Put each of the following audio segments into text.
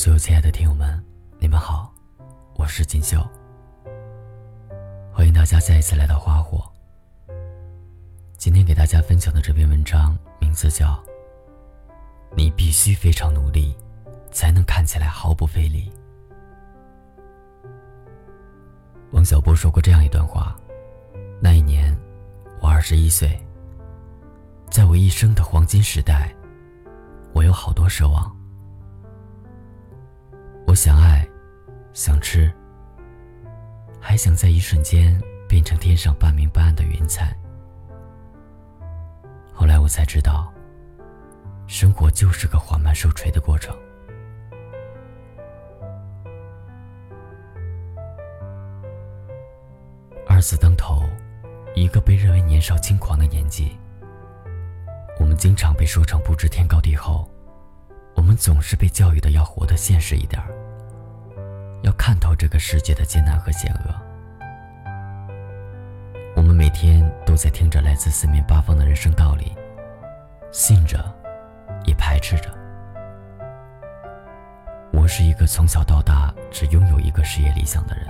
所有亲爱的听友们，你们好，我是锦绣。欢迎大家再一次来到花火。今天给大家分享的这篇文章名字叫《你必须非常努力，才能看起来毫不费力》。王小波说过这样一段话：那一年，我二十一岁，在我一生的黄金时代，我有好多奢望。想爱，想吃，还想在一瞬间变成天上半明半暗的云彩。后来我才知道，生活就是个缓慢受锤的过程。二字当头，一个被认为年少轻狂的年纪，我们经常被说成不知天高地厚，我们总是被教育的要活得现实一点儿。看透这个世界的艰难和险恶。我们每天都在听着来自四面八方的人生道理，信着，也排斥着。我是一个从小到大只拥有一个事业理想的人。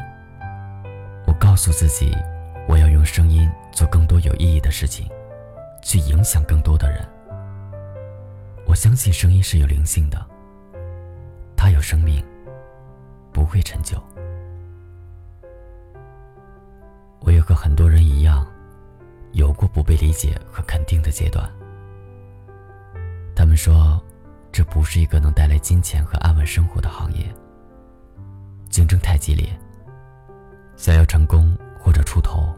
我告诉自己，我要用声音做更多有意义的事情，去影响更多的人。我相信声音是有灵性的，它有生命。不会陈旧。我也和很多人一样，有过不被理解和肯定的阶段。他们说，这不是一个能带来金钱和安稳生活的行业。竞争太激烈，想要成功或者出头，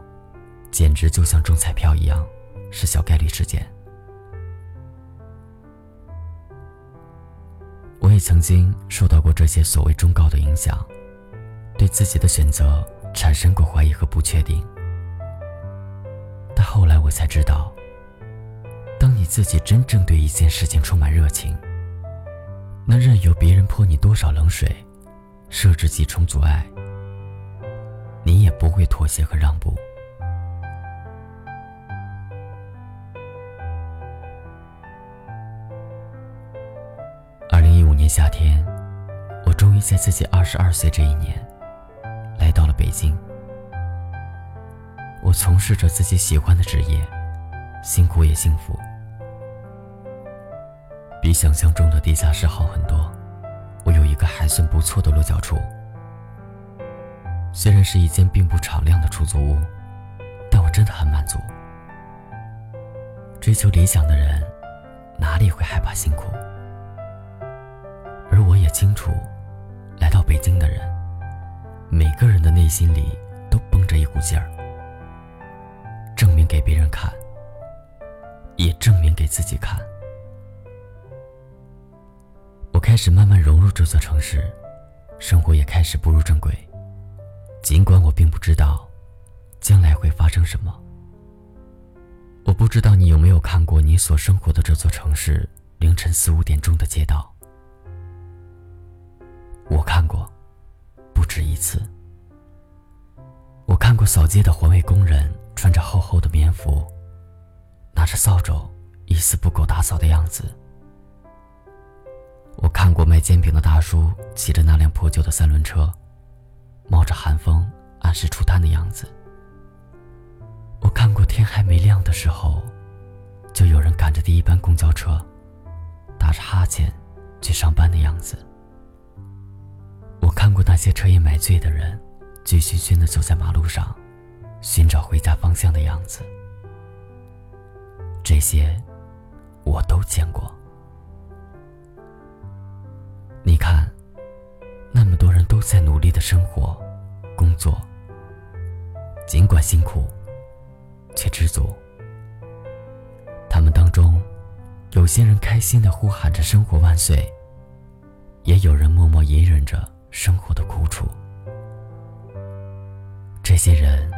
简直就像中彩票一样，是小概率事件。也曾经受到过这些所谓忠告的影响，对自己的选择产生过怀疑和不确定。但后来我才知道，当你自己真正对一件事情充满热情，那任由别人泼你多少冷水，设置几重阻碍，你也不会妥协和让步。夏天，我终于在自己二十二岁这一年，来到了北京。我从事着自己喜欢的职业，辛苦也幸福，比想象中的地下室好很多。我有一个还算不错的落脚处，虽然是一间并不敞亮的出租屋，但我真的很满足。追求理想的人，哪里会害怕辛苦？清楚，来到北京的人，每个人的内心里都绷着一股劲儿，证明给别人看，也证明给自己看。我开始慢慢融入这座城市，生活也开始步入正轨。尽管我并不知道将来会发生什么，我不知道你有没有看过你所生活的这座城市凌晨四五点钟的街道。我看过，不止一次。我看过扫街的环卫工人穿着厚厚的棉服，拿着扫帚，一丝不苟打扫的样子。我看过卖煎饼的大叔骑着那辆破旧的三轮车，冒着寒风按时出摊的样子。我看过天还没亮的时候，就有人赶着第一班公交车，打着哈欠去上班的样子。那些彻夜买醉的人，醉醺醺的走在马路上，寻找回家方向的样子。这些，我都见过。你看，那么多人都在努力的生活、工作，尽管辛苦，却知足。他们当中，有些人开心的呼喊着“生活万岁”，也有人默默隐忍着。生活的苦楚，这些人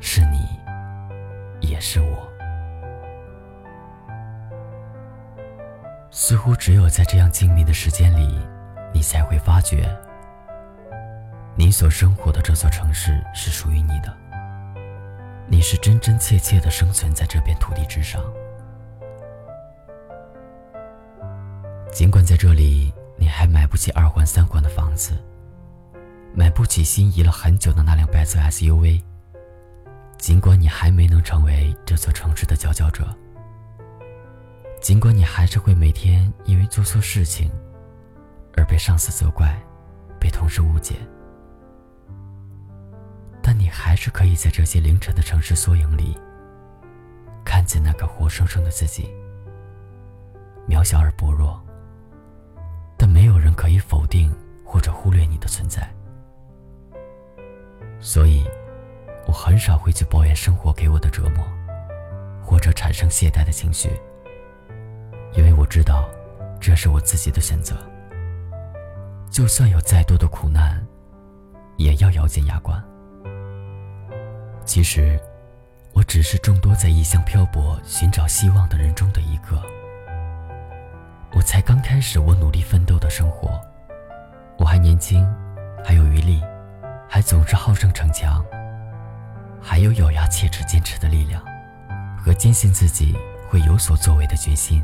是你，也是我。似乎只有在这样静谧的时间里，你才会发觉，你所生活的这座城市是属于你的。你是真真切切的生存在这片土地之上。尽管在这里。你还买不起二环三环的房子，买不起心仪了很久的那辆白色 SUV。尽管你还没能成为这座城市的佼佼者，尽管你还是会每天因为做错事情而被上司责怪，被同事误解，但你还是可以在这些凌晨的城市缩影里，看见那个活生生的自己，渺小而薄弱。但没有人可以否定或者忽略你的存在，所以，我很少会去抱怨生活给我的折磨，或者产生懈怠的情绪，因为我知道，这是我自己的选择。就算有再多的苦难，也要咬紧牙关。其实，我只是众多在异乡漂泊、寻找希望的人中的一个。才刚开始我努力奋斗的生活，我还年轻，还有余力，还总是好胜逞强，还有咬牙切齿坚持的力量，和坚信自己会有所作为的决心。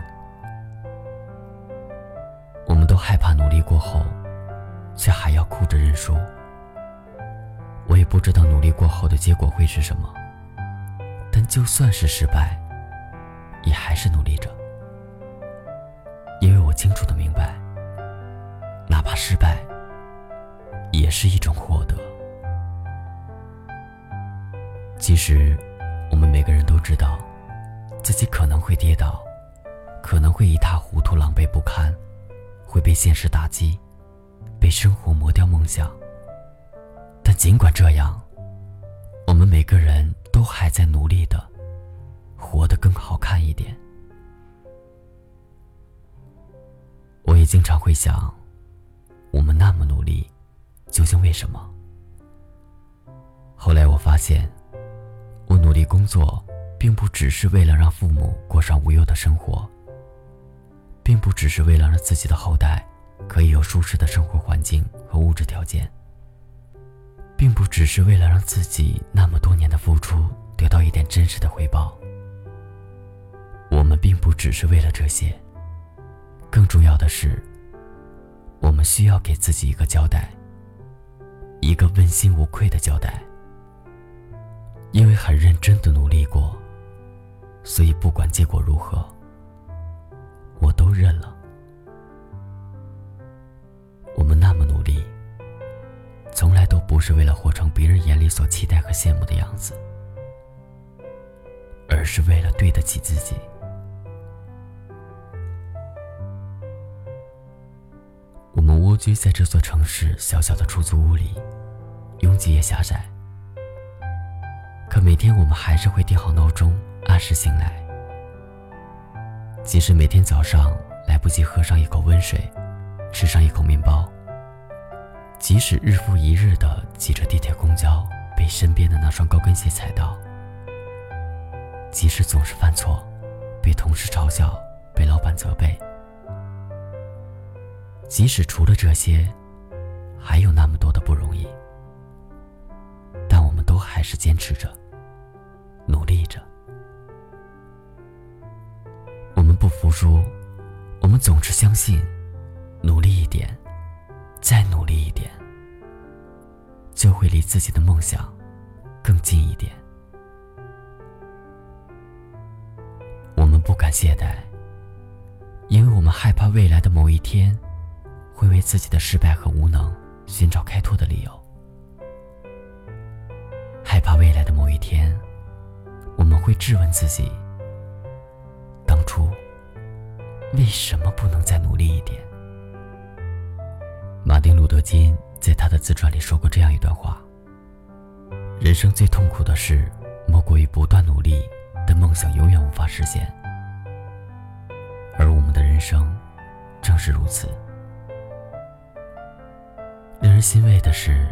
我们都害怕努力过后，却还要哭着认输。我也不知道努力过后的结果会是什么，但就算是失败，也还是努力着。清楚的明白，哪怕失败，也是一种获得。其实，我们每个人都知道，自己可能会跌倒，可能会一塌糊涂、狼狈不堪，会被现实打击，被生活磨掉梦想。但尽管这样，我们每个人都还在努力的，活得更好看一点。我也经常会想，我们那么努力，究竟为什么？后来我发现，我努力工作，并不只是为了让父母过上无忧的生活，并不只是为了让自己的后代可以有舒适的生活环境和物质条件，并不只是为了让自己那么多年的付出得到一点真实的回报。我们并不只是为了这些。更重要的是，我们需要给自己一个交代，一个问心无愧的交代。因为很认真的努力过，所以不管结果如何，我都认了。我们那么努力，从来都不是为了活成别人眼里所期待和羡慕的样子，而是为了对得起自己。我们蜗居在这座城市小小的出租屋里，拥挤也狭窄。可每天我们还是会定好闹钟，按时醒来。即使每天早上来不及喝上一口温水，吃上一口面包；即使日复一日的挤着地铁、公交，被身边的那双高跟鞋踩到；即使总是犯错，被同事嘲笑，被老板责备。即使除了这些，还有那么多的不容易，但我们都还是坚持着，努力着。我们不服输，我们总是相信，努力一点，再努力一点，就会离自己的梦想更近一点。我们不敢懈怠，因为我们害怕未来的某一天。会为自己的失败和无能寻找开脱的理由，害怕未来的某一天，我们会质问自己：当初为什么不能再努力一点？马丁·路德·金在他的自传里说过这样一段话：人生最痛苦的事，莫过于不断努力，但梦想永远无法实现。而我们的人生正是如此。令人欣慰的是，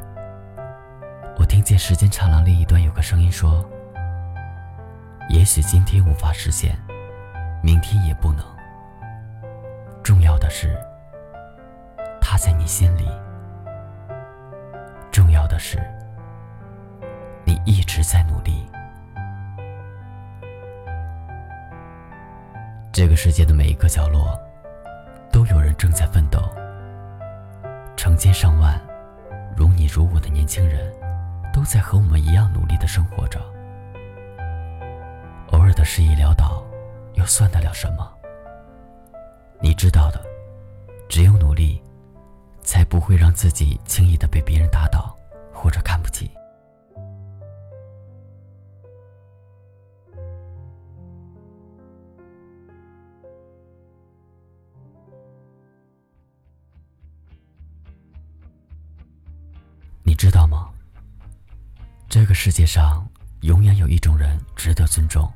我听见时间长廊另一端有个声音说：“也许今天无法实现，明天也不能。重要的是，他在你心里。重要的是，你一直在努力。这个世界的每一个角落，都有人正在奋斗。”成千上万如你如我的年轻人，都在和我们一样努力的生活着。偶尔的失意潦倒，又算得了什么？你知道的，只有努力，才不会让自己轻易的被别人打倒或者看不起。世界上永远有一种人值得尊重，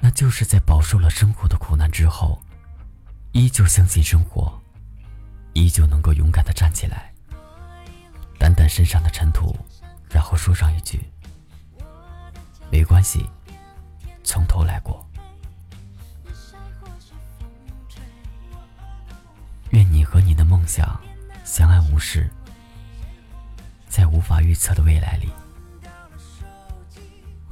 那就是在饱受了生活的苦难之后，依旧相信生活，依旧能够勇敢的站起来，掸掸身上的尘土，然后说上一句：“没关系，从头来过。”愿你和你的梦想相安无事。在无法预测的未来里，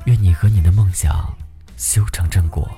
愿你和你的梦想修成正果。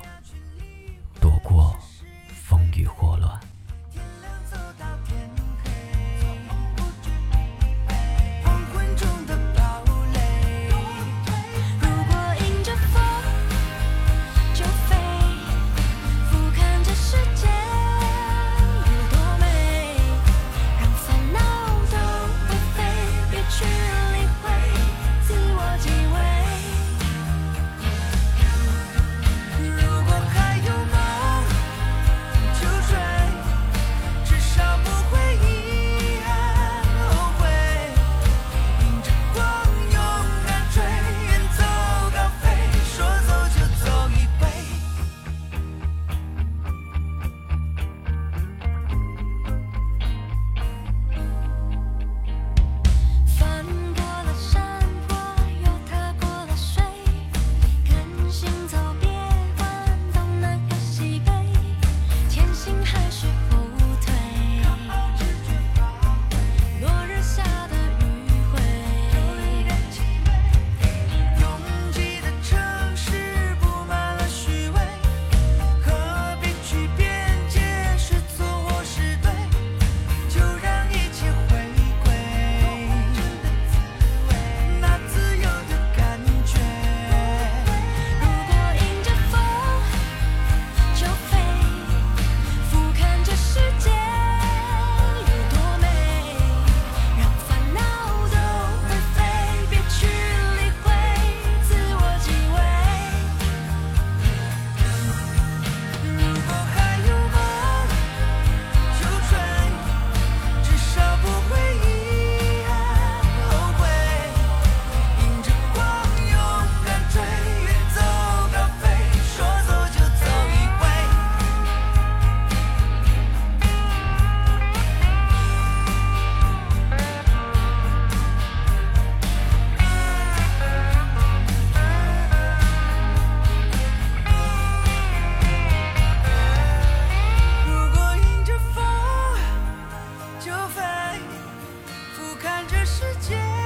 世界。